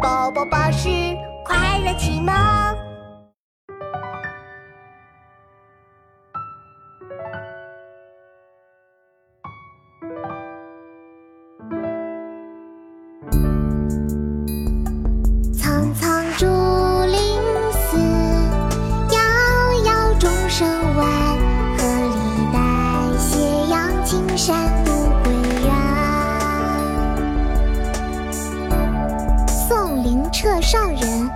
宝宝巴士快乐启蒙。澈上人，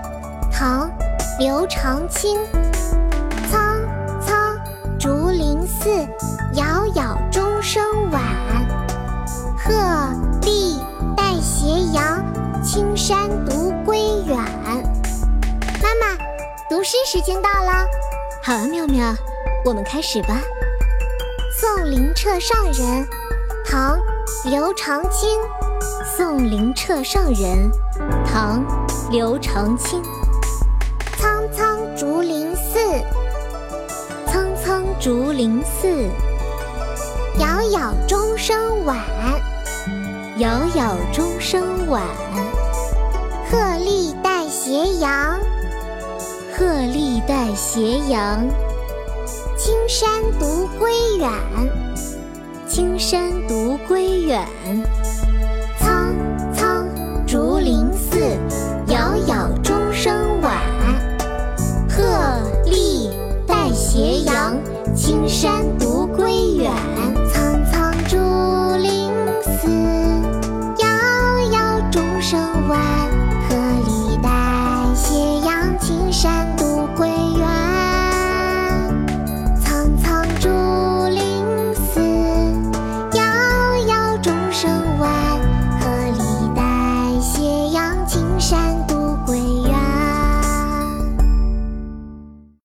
唐·刘长卿。苍苍竹林寺，杳杳钟声晚。鹤唳带斜阳，青山独归远。妈妈，读诗时间到了。好啊，妙妙，我们开始吧。《送灵澈上人》唐·刘长卿。送灵澈上人，唐·刘长卿。苍苍竹林寺，苍苍竹林寺，杳杳钟声晚。杳杳钟声晚。鹤唳带斜阳，鹤唳带斜阳，青山独归远。青山独归远。四，杳杳，钟声晚。鹤立带斜阳，青山独